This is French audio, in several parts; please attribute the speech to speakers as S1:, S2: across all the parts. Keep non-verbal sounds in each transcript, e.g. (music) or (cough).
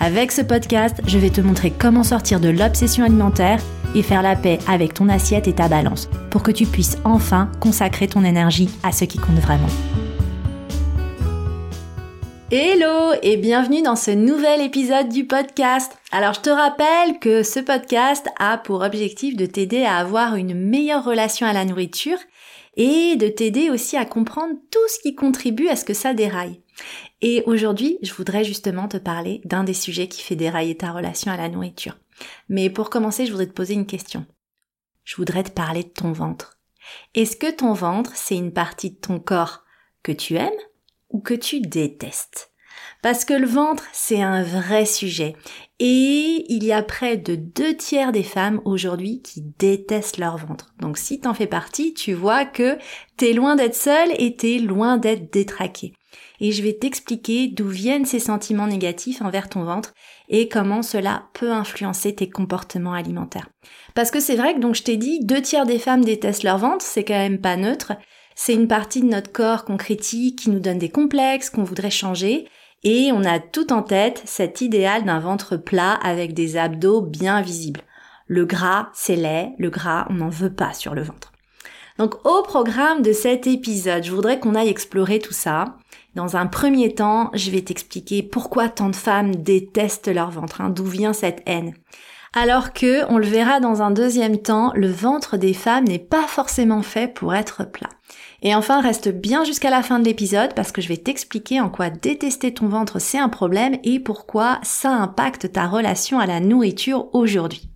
S1: Avec ce podcast, je vais te montrer comment sortir de l'obsession alimentaire et faire la paix avec ton assiette et ta balance pour que tu puisses enfin consacrer ton énergie à ce qui compte vraiment. Hello et bienvenue dans ce nouvel épisode du podcast. Alors je te rappelle que ce podcast a pour objectif de t'aider à avoir une meilleure relation à la nourriture et de t'aider aussi à comprendre tout ce qui contribue à ce que ça déraille. Et aujourd'hui, je voudrais justement te parler d'un des sujets qui fait dérailler ta relation à la nourriture. Mais pour commencer, je voudrais te poser une question. Je voudrais te parler de ton ventre. Est-ce que ton ventre, c'est une partie de ton corps que tu aimes ou que tu détestes? Parce que le ventre, c'est un vrai sujet. Et il y a près de deux tiers des femmes aujourd'hui qui détestent leur ventre. Donc si t'en fais partie, tu vois que t'es loin d'être seule et t'es loin d'être détraquée et je vais t'expliquer d'où viennent ces sentiments négatifs envers ton ventre et comment cela peut influencer tes comportements alimentaires. Parce que c'est vrai que donc je t'ai dit, deux tiers des femmes détestent leur ventre, c'est quand même pas neutre. C'est une partie de notre corps qu'on critique, qui nous donne des complexes, qu'on voudrait changer. Et on a tout en tête cet idéal d'un ventre plat avec des abdos bien visibles. Le gras, c'est laid, le gras, on n'en veut pas sur le ventre. Donc au programme de cet épisode, je voudrais qu'on aille explorer tout ça. Dans un premier temps, je vais t'expliquer pourquoi tant de femmes détestent leur ventre, hein, d'où vient cette haine. Alors que, on le verra dans un deuxième temps, le ventre des femmes n'est pas forcément fait pour être plat. Et enfin, reste bien jusqu'à la fin de l'épisode parce que je vais t'expliquer en quoi détester ton ventre c'est un problème et pourquoi ça impacte ta relation à la nourriture aujourd'hui.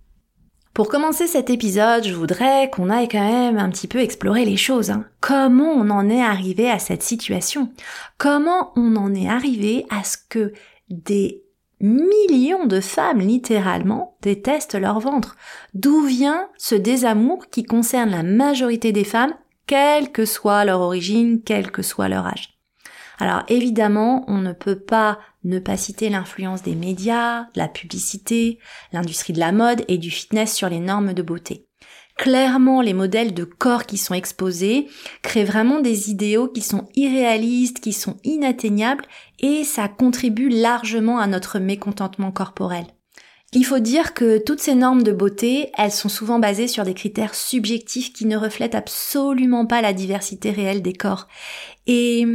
S1: Pour commencer cet épisode, je voudrais qu'on aille quand même un petit peu explorer les choses. Hein. Comment on en est arrivé à cette situation? Comment on en est arrivé à ce que des millions de femmes, littéralement, détestent leur ventre? D'où vient ce désamour qui concerne la majorité des femmes, quelle que soit leur origine, quel que soit leur âge? Alors évidemment, on ne peut pas ne pas citer l'influence des médias, la publicité, l'industrie de la mode et du fitness sur les normes de beauté. Clairement, les modèles de corps qui sont exposés créent vraiment des idéaux qui sont irréalistes, qui sont inatteignables et ça contribue largement à notre mécontentement corporel. Il faut dire que toutes ces normes de beauté, elles sont souvent basées sur des critères subjectifs qui ne reflètent absolument pas la diversité réelle des corps. Et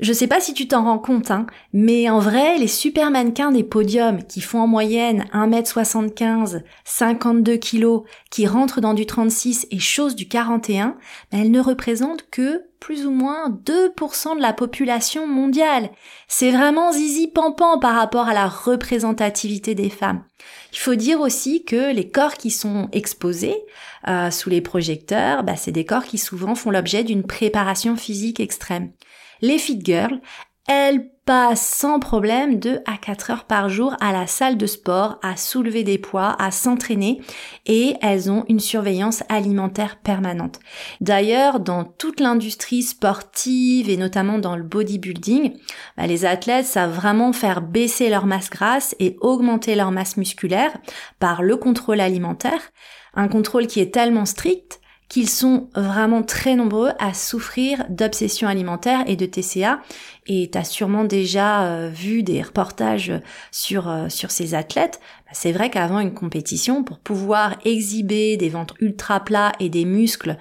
S1: je sais pas si tu t'en rends compte, hein, mais en vrai, les super mannequins des podiums qui font en moyenne 1m75, 52 kg, qui rentrent dans du 36 et chose du 41, ben, elles ne représentent que plus ou moins 2% de la population mondiale. C'est vraiment zizi pampan par rapport à la représentativité des femmes. Il faut dire aussi que les corps qui sont exposés euh, sous les projecteurs, ben, c'est des corps qui souvent font l'objet d'une préparation physique extrême. Les fit girls, elles passent sans problème 2 à 4 heures par jour à la salle de sport, à soulever des poids, à s'entraîner et elles ont une surveillance alimentaire permanente. D'ailleurs, dans toute l'industrie sportive et notamment dans le bodybuilding, bah, les athlètes savent vraiment faire baisser leur masse grasse et augmenter leur masse musculaire par le contrôle alimentaire. Un contrôle qui est tellement strict qu'ils sont vraiment très nombreux à souffrir d'obsession alimentaire et de TCA. Et tu as sûrement déjà euh, vu des reportages sur, euh, sur ces athlètes. Bah, c'est vrai qu'avant une compétition, pour pouvoir exhiber des ventres ultra plats et des muscles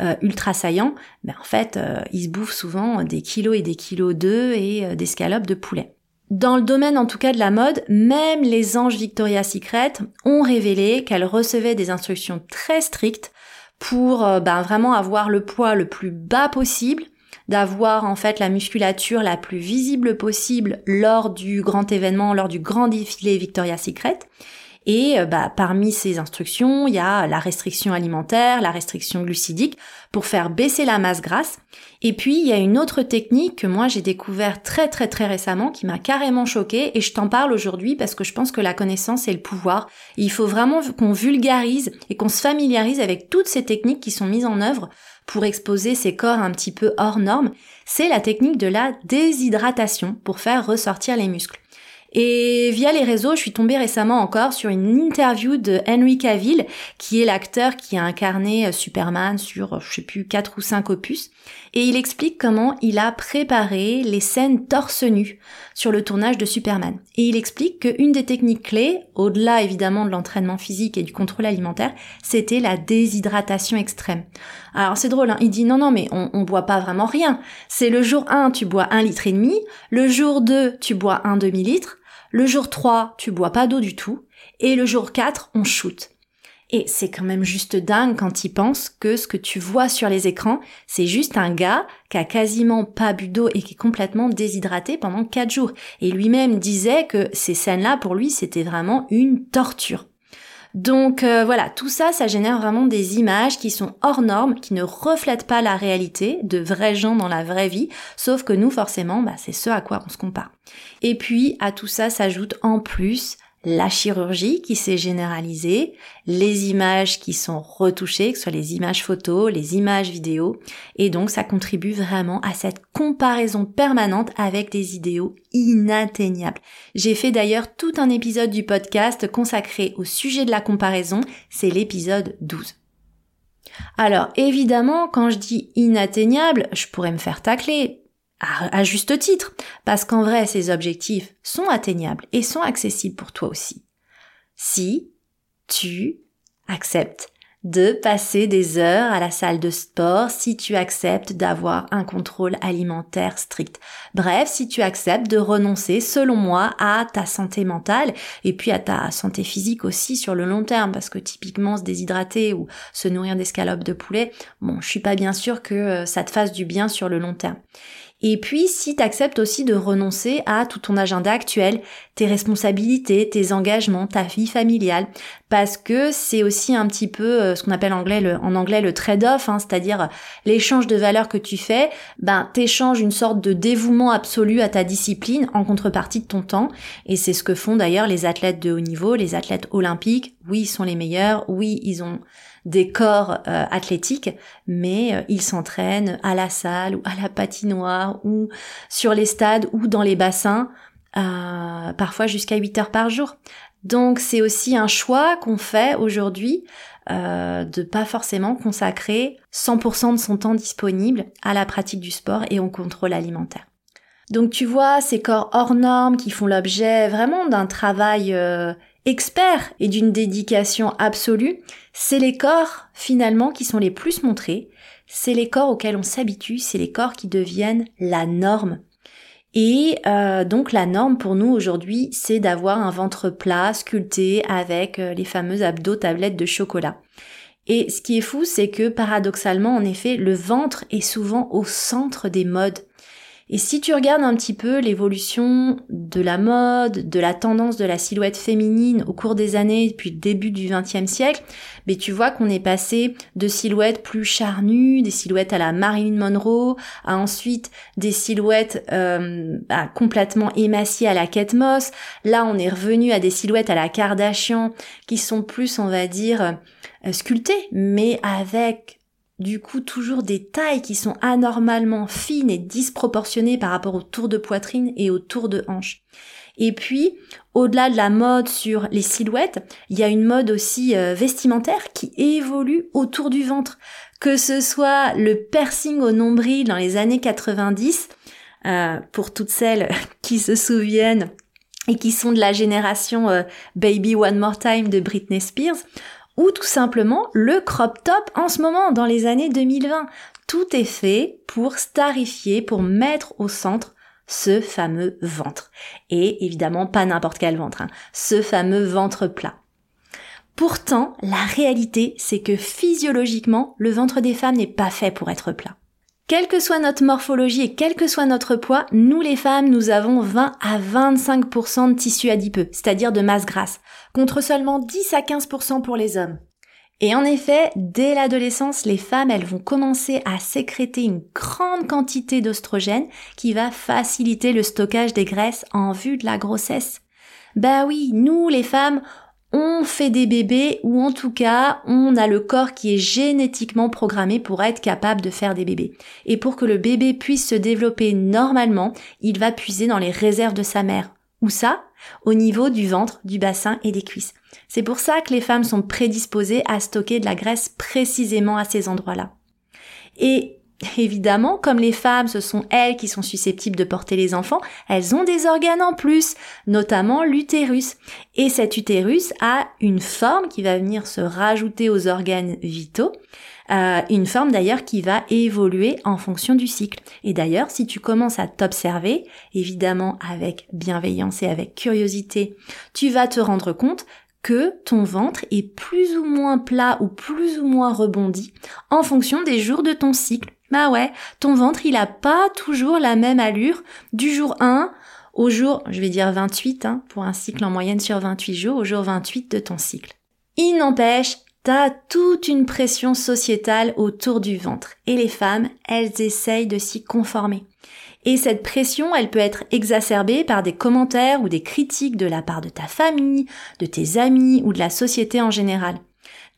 S1: euh, ultra saillants, bah, en fait, ils se bouffent souvent des kilos et des kilos d'œufs et des scalopes de poulet. Dans le domaine en tout cas de la mode, même les anges Victoria's Secret ont révélé qu'elles recevaient des instructions très strictes pour ben, vraiment avoir le poids le plus bas possible, d'avoir en fait la musculature la plus visible possible lors du grand événement, lors du grand défilé Victoria's Secret. Et euh, bah, parmi ces instructions, il y a la restriction alimentaire, la restriction glucidique pour faire baisser la masse grasse. Et puis il y a une autre technique que moi j'ai découvert très très très récemment qui m'a carrément choquée et je t'en parle aujourd'hui parce que je pense que la connaissance est le pouvoir. il faut vraiment qu'on vulgarise et qu'on se familiarise avec toutes ces techniques qui sont mises en œuvre pour exposer ces corps un petit peu hors normes. C'est la technique de la déshydratation pour faire ressortir les muscles. Et via les réseaux, je suis tombée récemment encore sur une interview de Henry Cavill, qui est l'acteur qui a incarné euh, Superman sur, euh, je sais plus, 4 ou 5 opus. Et il explique comment il a préparé les scènes torse nu sur le tournage de Superman. Et il explique qu'une des techniques clés, au-delà évidemment de l'entraînement physique et du contrôle alimentaire, c'était la déshydratation extrême. Alors c'est drôle, hein il dit non non mais on, on boit pas vraiment rien. C'est le jour 1 tu bois un litre et demi, le jour 2 tu bois un demi-litre, le jour 3, tu bois pas d'eau du tout. Et le jour 4, on shoot. Et c'est quand même juste dingue quand il pense que ce que tu vois sur les écrans, c'est juste un gars qui a quasiment pas bu d'eau et qui est complètement déshydraté pendant 4 jours. Et lui-même disait que ces scènes-là, pour lui, c'était vraiment une torture. Donc euh, voilà, tout ça, ça génère vraiment des images qui sont hors normes, qui ne reflètent pas la réalité de vrais gens dans la vraie vie, sauf que nous, forcément, bah, c'est ce à quoi on se compare. Et puis, à tout ça s'ajoute en plus la chirurgie qui s'est généralisée, les images qui sont retouchées, que ce soit les images photos, les images vidéo, et donc ça contribue vraiment à cette comparaison permanente avec des idéaux inatteignables. J'ai fait d'ailleurs tout un épisode du podcast consacré au sujet de la comparaison, c'est l'épisode 12. Alors évidemment, quand je dis inatteignable, je pourrais me faire tacler à, juste titre, parce qu'en vrai, ces objectifs sont atteignables et sont accessibles pour toi aussi. Si tu acceptes de passer des heures à la salle de sport, si tu acceptes d'avoir un contrôle alimentaire strict. Bref, si tu acceptes de renoncer, selon moi, à ta santé mentale et puis à ta santé physique aussi sur le long terme, parce que typiquement se déshydrater ou se nourrir d'escalopes de poulet, bon, je suis pas bien sûre que euh, ça te fasse du bien sur le long terme. Et puis, si tu acceptes aussi de renoncer à tout ton agenda actuel, tes responsabilités, tes engagements, ta vie familiale, parce que c'est aussi un petit peu euh, ce qu'on appelle anglais le, en anglais le trade-off, hein, c'est-à-dire l'échange de valeurs que tu fais, ben t'échanges une sorte de dévouement absolu à ta discipline en contrepartie de ton temps, et c'est ce que font d'ailleurs les athlètes de haut niveau, les athlètes olympiques. Oui, ils sont les meilleurs, oui, ils ont des corps euh, athlétiques, mais euh, ils s'entraînent à la salle ou à la patinoire ou sur les stades ou dans les bassins, parfois jusqu'à 8 heures par jour. Donc c'est aussi un choix qu'on fait aujourd'hui euh, de pas forcément consacrer 100% de son temps disponible à la pratique du sport et au contrôle alimentaire. Donc tu vois, ces corps hors normes qui font l'objet vraiment d'un travail experts et d'une dédication absolue, c'est les corps finalement qui sont les plus montrés, c'est les corps auxquels on s'habitue, c'est les corps qui deviennent la norme. Et euh, donc la norme pour nous aujourd'hui, c'est d'avoir un ventre plat, sculpté, avec euh, les fameux abdos tablettes de chocolat. Et ce qui est fou, c'est que paradoxalement, en effet, le ventre est souvent au centre des modes. Et si tu regardes un petit peu l'évolution de la mode, de la tendance de la silhouette féminine au cours des années depuis le début du XXe siècle, mais tu vois qu'on est passé de silhouettes plus charnues, des silhouettes à la Marilyn Monroe, à ensuite des silhouettes euh, bah, complètement émaciées à la Kate Moss. Là, on est revenu à des silhouettes à la Kardashian qui sont plus, on va dire, euh, sculptées, mais avec du coup toujours des tailles qui sont anormalement fines et disproportionnées par rapport au tour de poitrine et au tour de hanche. Et puis, au-delà de la mode sur les silhouettes, il y a une mode aussi euh, vestimentaire qui évolue autour du ventre. Que ce soit le piercing au nombril dans les années 90, euh, pour toutes celles (laughs) qui se souviennent et qui sont de la génération euh, Baby One More Time de Britney Spears, ou tout simplement le crop top en ce moment, dans les années 2020. Tout est fait pour starifier, pour mettre au centre ce fameux ventre. Et évidemment, pas n'importe quel ventre, hein, ce fameux ventre plat. Pourtant, la réalité, c'est que physiologiquement, le ventre des femmes n'est pas fait pour être plat. Quelle que soit notre morphologie et quel que soit notre poids, nous les femmes, nous avons 20 à 25% de tissu adipeux, c'est-à-dire de masse grasse, contre seulement 10 à 15% pour les hommes. Et en effet, dès l'adolescence, les femmes, elles vont commencer à sécréter une grande quantité d'oestrogène qui va faciliter le stockage des graisses en vue de la grossesse. Bah oui, nous les femmes, on fait des bébés ou en tout cas on a le corps qui est génétiquement programmé pour être capable de faire des bébés. Et pour que le bébé puisse se développer normalement, il va puiser dans les réserves de sa mère. Où ça? Au niveau du ventre, du bassin et des cuisses. C'est pour ça que les femmes sont prédisposées à stocker de la graisse précisément à ces endroits-là. Et (laughs) Évidemment, comme les femmes, ce sont elles qui sont susceptibles de porter les enfants, elles ont des organes en plus, notamment l'utérus. Et cet utérus a une forme qui va venir se rajouter aux organes vitaux, euh, une forme d'ailleurs qui va évoluer en fonction du cycle. Et d'ailleurs, si tu commences à t'observer, évidemment avec bienveillance et avec curiosité, tu vas te rendre compte que ton ventre est plus ou moins plat ou plus ou moins rebondi en fonction des jours de ton cycle. Bah ouais, ton ventre, il a pas toujours la même allure du jour 1 au jour, je vais dire 28, hein, pour un cycle en moyenne sur 28 jours, au jour 28 de ton cycle. Il n'empêche, t'as toute une pression sociétale autour du ventre. Et les femmes, elles essayent de s'y conformer. Et cette pression, elle peut être exacerbée par des commentaires ou des critiques de la part de ta famille, de tes amis ou de la société en général.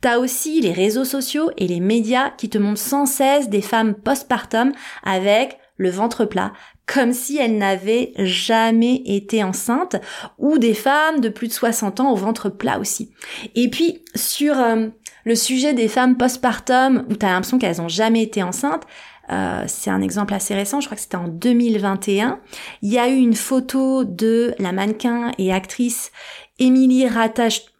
S1: T'as aussi les réseaux sociaux et les médias qui te montrent sans cesse des femmes postpartum avec le ventre plat, comme si elles n'avaient jamais été enceintes, ou des femmes de plus de 60 ans au ventre plat aussi. Et puis, sur euh, le sujet des femmes postpartum, où t'as l'impression qu'elles n'ont jamais été enceintes, euh, c'est un exemple assez récent, je crois que c'était en 2021. Il y a eu une photo de la mannequin et actrice Émilie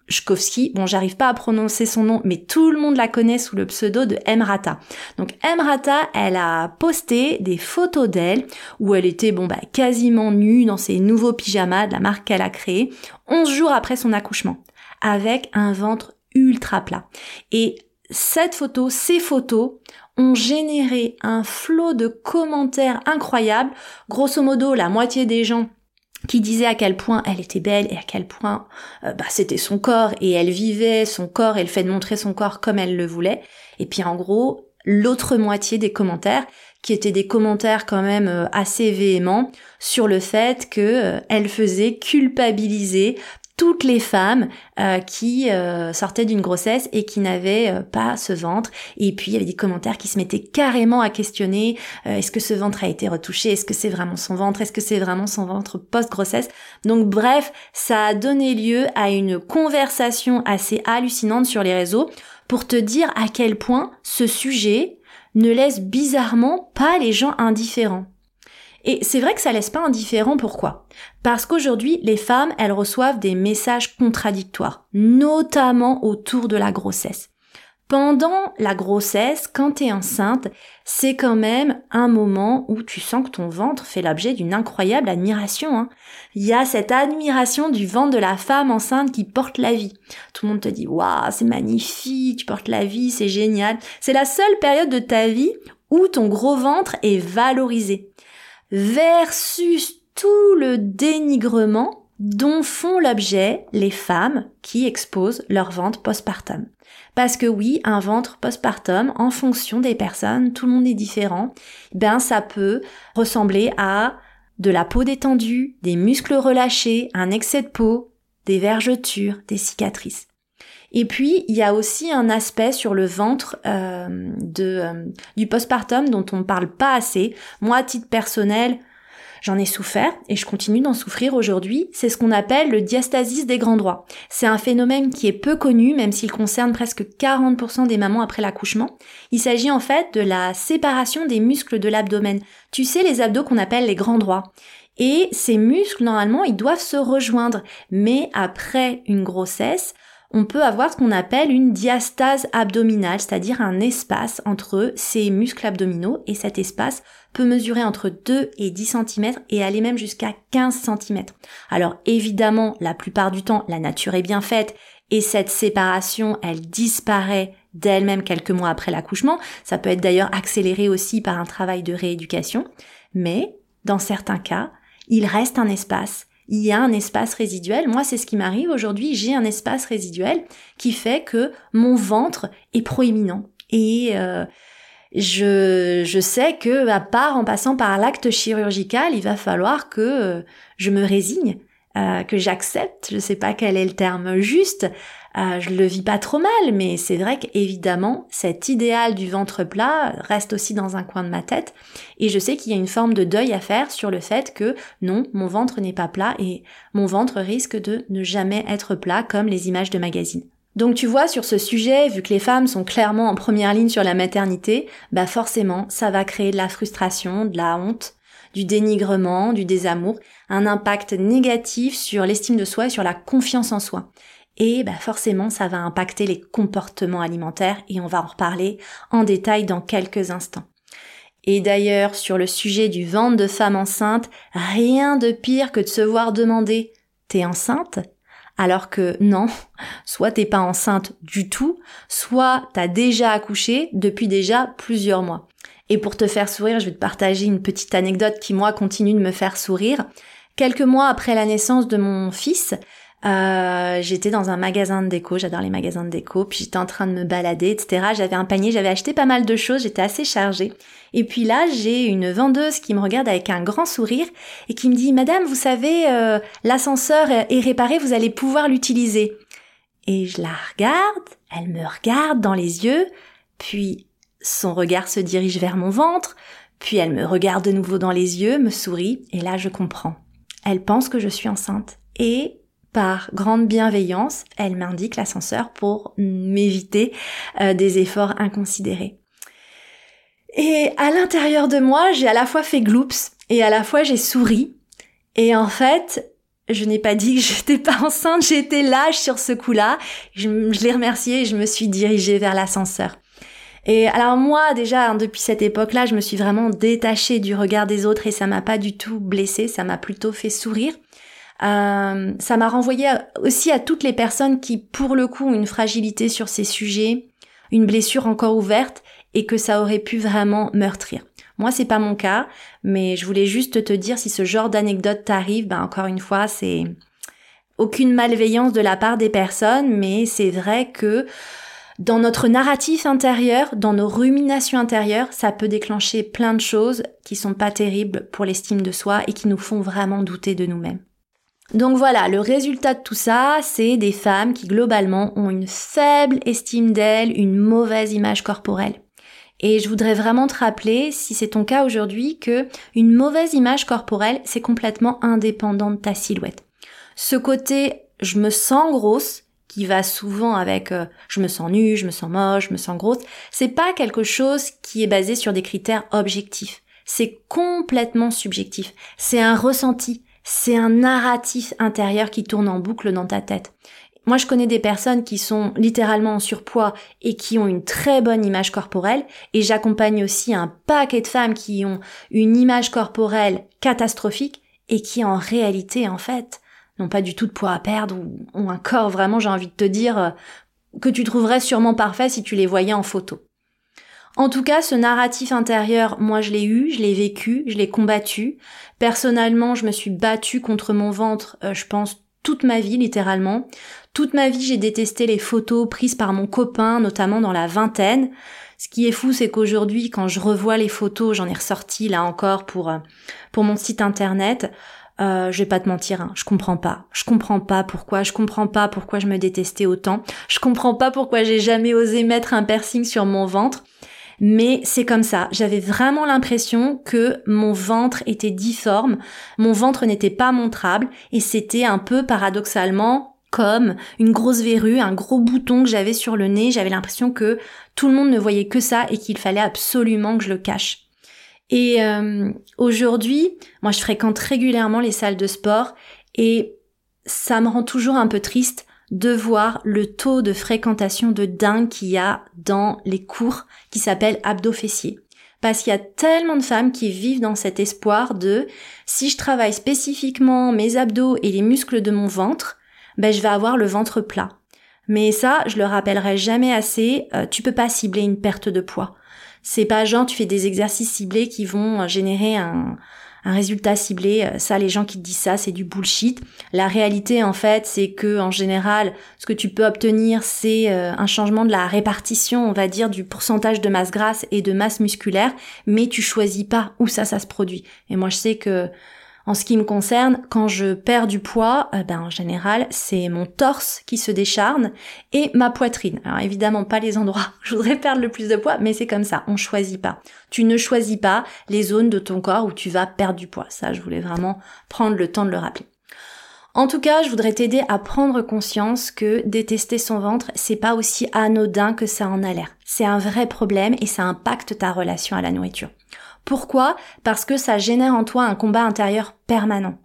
S1: Rattach Bon, j'arrive pas à prononcer son nom, mais tout le monde la connaît sous le pseudo de Emrata. Donc Emrata, elle a posté des photos d'elle où elle était bon bah quasiment nue dans ses nouveaux pyjamas de la marque qu'elle a créée, 11 jours après son accouchement, avec un ventre ultra plat. Et cette photo, ces photos ont généré un flot de commentaires incroyables. Grosso modo, la moitié des gens qui disait à quel point elle était belle et à quel point euh, bah, c'était son corps et elle vivait son corps et le fait de montrer son corps comme elle le voulait. Et puis en gros, l'autre moitié des commentaires qui étaient des commentaires quand même euh, assez véhéments sur le fait que euh, elle faisait culpabiliser toutes les femmes euh, qui euh, sortaient d'une grossesse et qui n'avaient euh, pas ce ventre. Et puis il y avait des commentaires qui se mettaient carrément à questionner est-ce que ce ventre a été retouché? Est-ce que c'est vraiment son ventre? Est-ce que c'est vraiment son ventre post-grossesse? Donc bref, ça a donné lieu à une conversation assez hallucinante sur les réseaux pour te dire à quel point ce sujet ne laisse bizarrement pas les gens indifférents. Et c'est vrai que ça laisse pas indifférent, pourquoi Parce qu'aujourd'hui, les femmes, elles reçoivent des messages contradictoires, notamment autour de la grossesse. Pendant la grossesse, quand tu es enceinte, c'est quand même un moment où tu sens que ton ventre fait l'objet d'une incroyable admiration. Hein. Il y a cette admiration du ventre de la femme enceinte qui porte la vie. Tout le monde te dit waouh, c'est magnifique, tu portes la vie, c'est génial. C'est la seule période de ta vie où ton gros ventre est valorisé versus tout le dénigrement dont font l'objet les femmes qui exposent leur ventre postpartum. Parce que oui, un ventre postpartum, en fonction des personnes, tout le monde est différent, ben ça peut ressembler à de la peau détendue, des muscles relâchés, un excès de peau, des vergetures, des cicatrices. Et puis, il y a aussi un aspect sur le ventre euh, de, euh, du postpartum dont on ne parle pas assez. Moi, à titre personnel, J'en ai souffert et je continue d'en souffrir aujourd'hui. C'est ce qu'on appelle le diastasis des grands droits. C'est un phénomène qui est peu connu, même s'il concerne presque 40% des mamans après l'accouchement. Il s'agit en fait de la séparation des muscles de l'abdomen. Tu sais, les abdos qu'on appelle les grands droits. Et ces muscles, normalement, ils doivent se rejoindre. Mais après une grossesse, on peut avoir ce qu'on appelle une diastase abdominale, c'est-à-dire un espace entre ces muscles abdominaux et cet espace peut mesurer entre 2 et 10 cm et aller même jusqu'à 15 cm. Alors évidemment, la plupart du temps, la nature est bien faite et cette séparation, elle disparaît d'elle-même quelques mois après l'accouchement. Ça peut être d'ailleurs accéléré aussi par un travail de rééducation. Mais, dans certains cas, il reste un espace. Il y a un espace résiduel. Moi, c'est ce qui m'arrive aujourd'hui. J'ai un espace résiduel qui fait que mon ventre est proéminent. Et euh, je, je sais que, à part en passant par l'acte chirurgical, il va falloir que euh, je me résigne, euh, que j'accepte. Je sais pas quel est le terme juste. Euh, je le vis pas trop mal, mais c'est vrai qu'évidemment, cet idéal du ventre plat reste aussi dans un coin de ma tête. Et je sais qu'il y a une forme de deuil à faire sur le fait que non, mon ventre n'est pas plat et mon ventre risque de ne jamais être plat comme les images de magazines. Donc tu vois, sur ce sujet, vu que les femmes sont clairement en première ligne sur la maternité, bah forcément, ça va créer de la frustration, de la honte, du dénigrement, du désamour, un impact négatif sur l'estime de soi et sur la confiance en soi. Et bah forcément, ça va impacter les comportements alimentaires et on va en reparler en détail dans quelques instants. Et d'ailleurs, sur le sujet du ventre de femme enceinte, rien de pire que de se voir demander T'es enceinte? Alors que non, soit t'es pas enceinte du tout, soit t'as déjà accouché depuis déjà plusieurs mois. Et pour te faire sourire, je vais te partager une petite anecdote qui moi continue de me faire sourire. Quelques mois après la naissance de mon fils, euh, j'étais dans un magasin de déco, j'adore les magasins de déco, puis j'étais en train de me balader, etc. J'avais un panier, j'avais acheté pas mal de choses, j'étais assez chargée. Et puis là, j'ai une vendeuse qui me regarde avec un grand sourire et qui me dit Madame, vous savez, euh, l'ascenseur est réparé, vous allez pouvoir l'utiliser. Et je la regarde, elle me regarde dans les yeux, puis son regard se dirige vers mon ventre, puis elle me regarde de nouveau dans les yeux, me sourit, et là je comprends. Elle pense que je suis enceinte. Et par grande bienveillance, elle m'indique l'ascenseur pour m'éviter euh, des efforts inconsidérés. Et à l'intérieur de moi, j'ai à la fois fait gloops et à la fois j'ai souri. Et en fait, je n'ai pas dit que (laughs) j'étais pas enceinte, j'étais lâche sur ce coup-là. Je, l'ai remercié et je me suis dirigée vers l'ascenseur. Et alors moi, déjà, hein, depuis cette époque-là, je me suis vraiment détachée du regard des autres et ça m'a pas du tout blessée, ça m'a plutôt fait sourire. Euh, ça m'a renvoyé aussi à toutes les personnes qui, pour le coup, ont une fragilité sur ces sujets, une blessure encore ouverte et que ça aurait pu vraiment meurtrir. Moi, c'est pas mon cas, mais je voulais juste te dire si ce genre d'anecdote t'arrive, ben encore une fois, c'est aucune malveillance de la part des personnes, mais c'est vrai que dans notre narratif intérieur, dans nos ruminations intérieures, ça peut déclencher plein de choses qui sont pas terribles pour l'estime de soi et qui nous font vraiment douter de nous-mêmes. Donc voilà, le résultat de tout ça, c'est des femmes qui globalement ont une faible estime d'elles, une mauvaise image corporelle. Et je voudrais vraiment te rappeler, si c'est ton cas aujourd'hui, que une mauvaise image corporelle, c'est complètement indépendant de ta silhouette. Ce côté je me sens grosse, qui va souvent avec euh, je me sens nue, je me sens moche, je me sens grosse, c'est pas quelque chose qui est basé sur des critères objectifs. C'est complètement subjectif. C'est un ressenti c'est un narratif intérieur qui tourne en boucle dans ta tête. Moi, je connais des personnes qui sont littéralement en surpoids et qui ont une très bonne image corporelle, et j'accompagne aussi un paquet de femmes qui ont une image corporelle catastrophique et qui en réalité, en fait, n'ont pas du tout de poids à perdre ou ont un corps vraiment, j'ai envie de te dire, euh, que tu trouverais sûrement parfait si tu les voyais en photo. En tout cas, ce narratif intérieur, moi je l'ai eu, je l'ai vécu, je l'ai combattu. Personnellement, je me suis battue contre mon ventre, euh, je pense, toute ma vie littéralement. Toute ma vie, j'ai détesté les photos prises par mon copain, notamment dans la vingtaine. Ce qui est fou, c'est qu'aujourd'hui, quand je revois les photos, j'en ai ressorti là encore pour euh, pour mon site internet. Euh, je vais pas te mentir, hein, je comprends pas. Je comprends pas pourquoi. Je comprends pas pourquoi je me détestais autant. Je comprends pas pourquoi j'ai jamais osé mettre un piercing sur mon ventre. Mais c'est comme ça. J'avais vraiment l'impression que mon ventre était difforme, mon ventre n'était pas montrable et c'était un peu paradoxalement comme une grosse verrue, un gros bouton que j'avais sur le nez. J'avais l'impression que tout le monde ne voyait que ça et qu'il fallait absolument que je le cache. Et euh, aujourd'hui, moi je fréquente régulièrement les salles de sport et ça me rend toujours un peu triste de voir le taux de fréquentation de dingue qu'il y a dans les cours qui s'appellent abdos fessiers. Parce qu'il y a tellement de femmes qui vivent dans cet espoir de si je travaille spécifiquement mes abdos et les muscles de mon ventre, ben je vais avoir le ventre plat. Mais ça, je le rappellerai jamais assez, euh, tu peux pas cibler une perte de poids. C'est pas genre tu fais des exercices ciblés qui vont générer un, un résultat ciblé. Euh, ça, les gens qui te disent ça, c'est du bullshit. La réalité, en fait, c'est que en général, ce que tu peux obtenir, c'est euh, un changement de la répartition, on va dire, du pourcentage de masse grasse et de masse musculaire, mais tu choisis pas où ça, ça se produit. Et moi, je sais que en ce qui me concerne, quand je perds du poids, euh, ben en général, c'est mon torse qui se décharne et ma poitrine. Alors évidemment pas les endroits où je voudrais perdre le plus de poids, mais c'est comme ça, on choisit pas. Tu ne choisis pas les zones de ton corps où tu vas perdre du poids. Ça, je voulais vraiment prendre le temps de le rappeler. En tout cas, je voudrais t'aider à prendre conscience que détester son ventre, c'est pas aussi anodin que ça en a l'air. C'est un vrai problème et ça impacte ta relation à la nourriture. Pourquoi? Parce que ça génère en toi un combat intérieur permanent.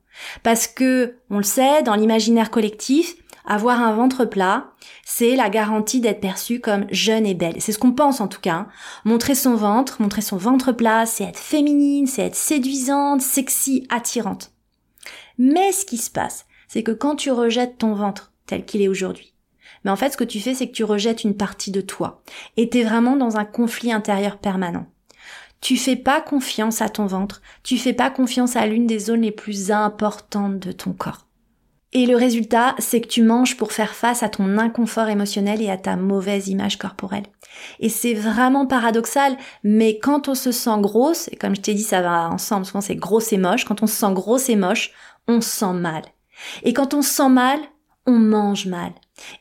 S1: Parce que, on le sait, dans l'imaginaire collectif, avoir un ventre plat, c'est la garantie d'être perçue comme jeune et belle. C'est ce qu'on pense en tout cas. Hein. Montrer son ventre, montrer son ventre plat, c'est être féminine, c'est être séduisante, sexy, attirante. Mais ce qui se passe, c'est que quand tu rejettes ton ventre tel qu'il est aujourd'hui, mais en fait ce que tu fais c'est que tu rejettes une partie de toi et t'es vraiment dans un conflit intérieur permanent. Tu fais pas confiance à ton ventre, tu fais pas confiance à l'une des zones les plus importantes de ton corps. Et le résultat, c'est que tu manges pour faire face à ton inconfort émotionnel et à ta mauvaise image corporelle. Et c'est vraiment paradoxal, mais quand on se sent grosse, et comme je t'ai dit, ça va ensemble, souvent c'est grosse et moche, quand on se sent grosse et moche, on se sent mal. Et quand on se sent mal, on mange mal.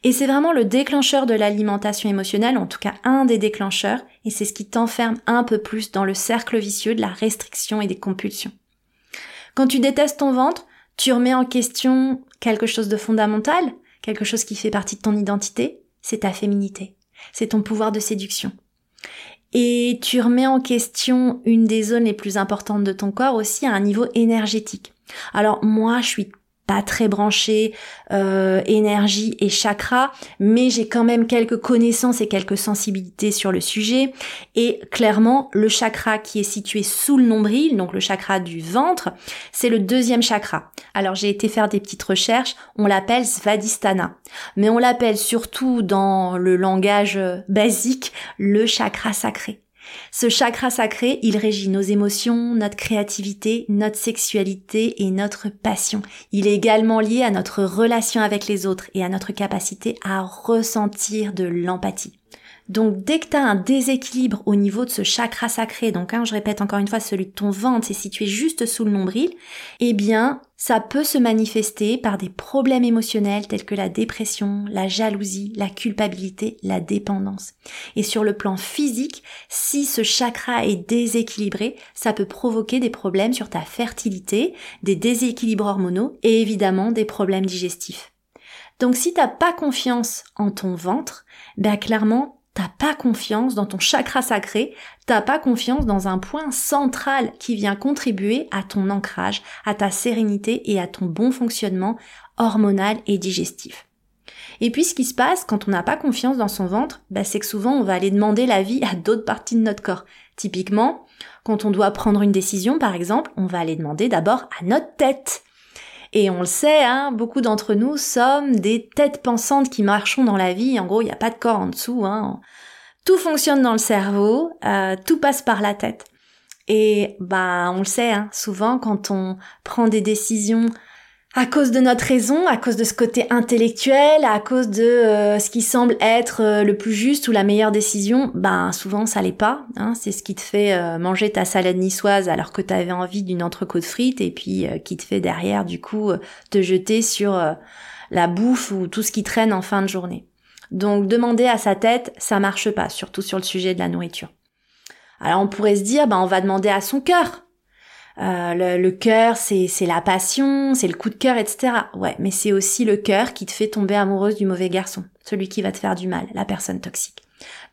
S1: Et c'est vraiment le déclencheur de l'alimentation émotionnelle, en tout cas un des déclencheurs, et c'est ce qui t'enferme un peu plus dans le cercle vicieux de la restriction et des compulsions. Quand tu détestes ton ventre, tu remets en question quelque chose de fondamental, quelque chose qui fait partie de ton identité, c'est ta féminité, c'est ton pouvoir de séduction. Et tu remets en question une des zones les plus importantes de ton corps aussi à un niveau énergétique. Alors moi, je suis pas très branché euh, énergie et chakra, mais j'ai quand même quelques connaissances et quelques sensibilités sur le sujet. Et clairement, le chakra qui est situé sous le nombril, donc le chakra du ventre, c'est le deuxième chakra. Alors j'ai été faire des petites recherches, on l'appelle Svadhisthana, mais on l'appelle surtout dans le langage basique le chakra sacré. Ce chakra sacré, il régit nos émotions, notre créativité, notre sexualité et notre passion. Il est également lié à notre relation avec les autres et à notre capacité à ressentir de l'empathie. Donc dès que tu as un déséquilibre au niveau de ce chakra sacré, donc hein, je répète encore une fois, celui de ton ventre, c'est situé juste sous le nombril, eh bien ça peut se manifester par des problèmes émotionnels tels que la dépression, la jalousie, la culpabilité, la dépendance. Et sur le plan physique, si ce chakra est déséquilibré, ça peut provoquer des problèmes sur ta fertilité, des déséquilibres hormonaux et évidemment des problèmes digestifs. Donc si t'as pas confiance en ton ventre, ben clairement t'as pas confiance dans ton chakra sacré, t'as pas confiance dans un point central qui vient contribuer à ton ancrage, à ta sérénité et à ton bon fonctionnement hormonal et digestif. Et puis ce qui se passe quand on n'a pas confiance dans son ventre, bah, c'est que souvent on va aller demander l'avis à d'autres parties de notre corps. Typiquement, quand on doit prendre une décision par exemple, on va aller demander d'abord à notre tête. Et on le sait, hein, beaucoup d'entre nous sommes des têtes pensantes qui marchons dans la vie. En gros, il n'y a pas de corps en dessous. Hein. Tout fonctionne dans le cerveau, euh, tout passe par la tête. Et bah, on le sait, hein, souvent quand on prend des décisions à cause de notre raison, à cause de ce côté intellectuel, à cause de euh, ce qui semble être euh, le plus juste ou la meilleure décision, ben souvent ça l'est pas. Hein. c'est ce qui te fait euh, manger ta salade niçoise alors que tu avais envie d'une entrecôte frite et puis qui te fait derrière du coup te jeter sur la bouffe ou tout ce qui traîne en fin de journée. Donc demander à sa tête, ça marche pas, surtout sur le sujet de la nourriture. Alors on pourrait se dire, ben on va demander à son cœur. Euh, le, le cœur, c'est, la passion, c'est le coup de cœur, etc. Ouais, mais c'est aussi le cœur qui te fait tomber amoureuse du mauvais garçon, celui qui va te faire du mal, la personne toxique.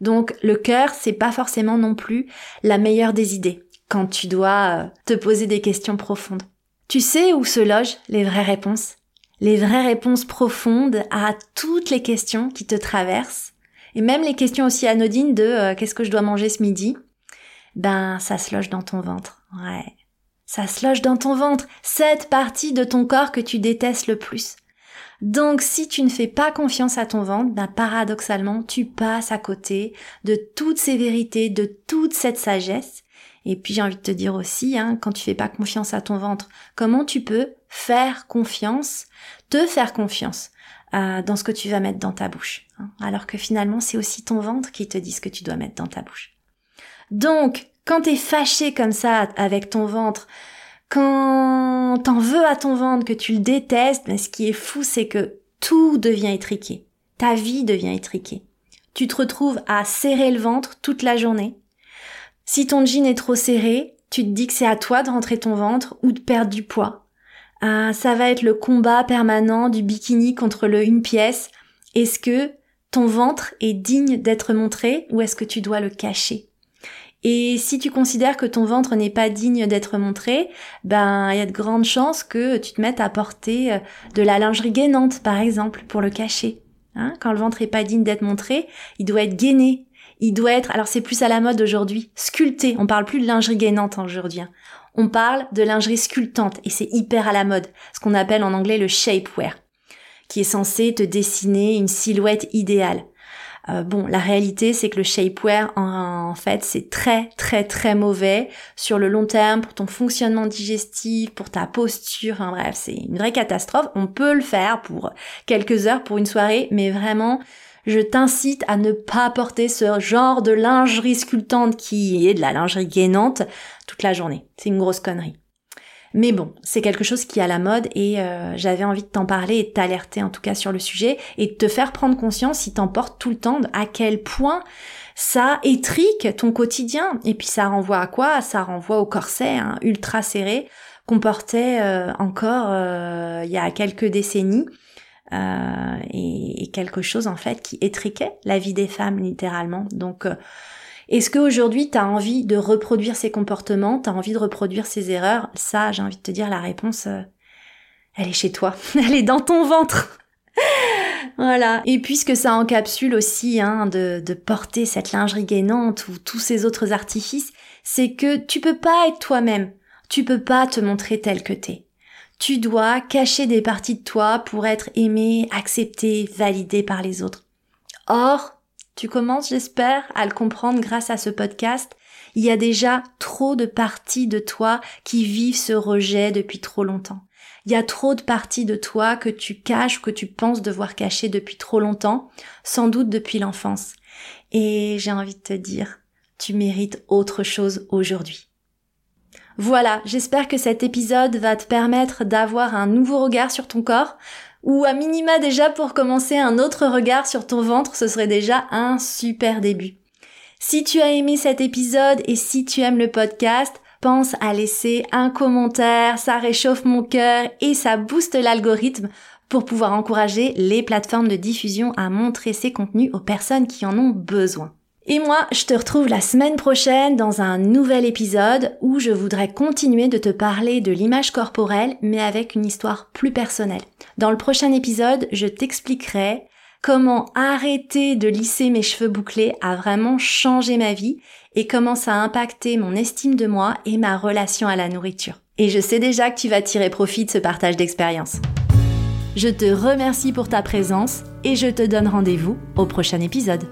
S1: Donc le cœur, c'est pas forcément non plus la meilleure des idées quand tu dois euh, te poser des questions profondes. Tu sais où se logent les vraies réponses? Les vraies réponses profondes à toutes les questions qui te traversent, et même les questions aussi anodines de euh, qu'est-ce que je dois manger ce midi? Ben ça se loge dans ton ventre. Ouais. Ça se loge dans ton ventre, cette partie de ton corps que tu détestes le plus. Donc si tu ne fais pas confiance à ton ventre, ben, paradoxalement, tu passes à côté de toutes ces vérités, de toute cette sagesse. Et puis j'ai envie de te dire aussi, hein, quand tu fais pas confiance à ton ventre, comment tu peux faire confiance, te faire confiance euh, dans ce que tu vas mettre dans ta bouche. Hein, alors que finalement c'est aussi ton ventre qui te dit ce que tu dois mettre dans ta bouche. Donc quand t'es fâché comme ça avec ton ventre, quand t'en veux à ton ventre, que tu le détestes, mais ce qui est fou, c'est que tout devient étriqué. Ta vie devient étriquée. Tu te retrouves à serrer le ventre toute la journée. Si ton jean est trop serré, tu te dis que c'est à toi de rentrer ton ventre ou de perdre du poids. Ah, ça va être le combat permanent du bikini contre le une pièce. Est-ce que ton ventre est digne d'être montré ou est-ce que tu dois le cacher? Et si tu considères que ton ventre n'est pas digne d'être montré, ben il y a de grandes chances que tu te mettes à porter euh, de la lingerie gainante, par exemple, pour le cacher. Hein Quand le ventre est pas digne d'être montré, il doit être gainé. Il doit être, alors c'est plus à la mode aujourd'hui, sculpté. On parle plus de lingerie gainante aujourd'hui. Hein. On parle de lingerie sculptante et c'est hyper à la mode, ce qu'on appelle en anglais le shapewear, qui est censé te dessiner une silhouette idéale. Euh, bon, la réalité, c'est que le shapewear, en, fait, c'est très, très, très mauvais sur le long terme pour ton fonctionnement digestif, pour ta posture. Enfin bref, c'est une vraie catastrophe. On peut le faire pour quelques heures, pour une soirée, mais vraiment, je t'incite à ne pas porter ce genre de lingerie sculptante qui est de la lingerie gainante toute la journée. C'est une grosse connerie. Mais bon, c'est quelque chose qui est à la mode et euh, j'avais envie de t'en parler et de t'alerter en tout cas sur le sujet et de te faire prendre conscience si t'en portes tout le temps à quel point ça étrique ton quotidien. Et puis ça renvoie à quoi? Ça renvoie au corset hein, ultra serré qu'on portait euh, encore euh, il y a quelques décennies. et, quelque chose en fait qui étriquait la vie des femmes littéralement. Donc est-ce qu'aujourd'hui, tu as envie de reproduire ces comportements, tu as envie de reproduire ces erreurs? Ça, j'ai envie de te dire, la réponse, euh, elle est chez toi, (laughs) elle est dans ton ventre. (laughs) voilà. Et puisque ça encapsule aussi hein, de, de porter cette lingerie gainante ou tous ces autres artifices, c'est que tu peux pas être toi-même. Tu peux pas te montrer tel que t'es. Tu dois cacher des parties de toi pour être aimé, accepté, validé par les autres. Or, tu commences, j'espère, à le comprendre grâce à ce podcast. Il y a déjà trop de parties de toi qui vivent ce rejet depuis trop longtemps. Il y a trop de parties de toi que tu caches, que tu penses devoir cacher depuis trop longtemps, sans doute depuis l'enfance. Et j'ai envie de te dire, tu mérites autre chose aujourd'hui. Voilà, j'espère que cet épisode va te permettre d'avoir un nouveau regard sur ton corps, ou à minima déjà pour commencer un autre regard sur ton ventre, ce serait déjà un super début. Si tu as aimé cet épisode et si tu aimes le podcast, pense à laisser un commentaire, ça réchauffe mon cœur et ça booste l'algorithme pour pouvoir encourager les plateformes de diffusion à montrer ces contenus aux personnes qui en ont besoin. Et moi, je te retrouve la semaine prochaine dans un nouvel épisode où je voudrais continuer de te parler de l'image corporelle, mais avec une histoire plus personnelle. Dans le prochain épisode, je t'expliquerai comment arrêter de lisser mes cheveux bouclés a vraiment changé ma vie et comment ça a impacté mon estime de moi et ma relation à la nourriture. Et je sais déjà que tu vas tirer profit de ce partage d'expérience. Je te remercie pour ta présence et je te donne rendez-vous au prochain épisode.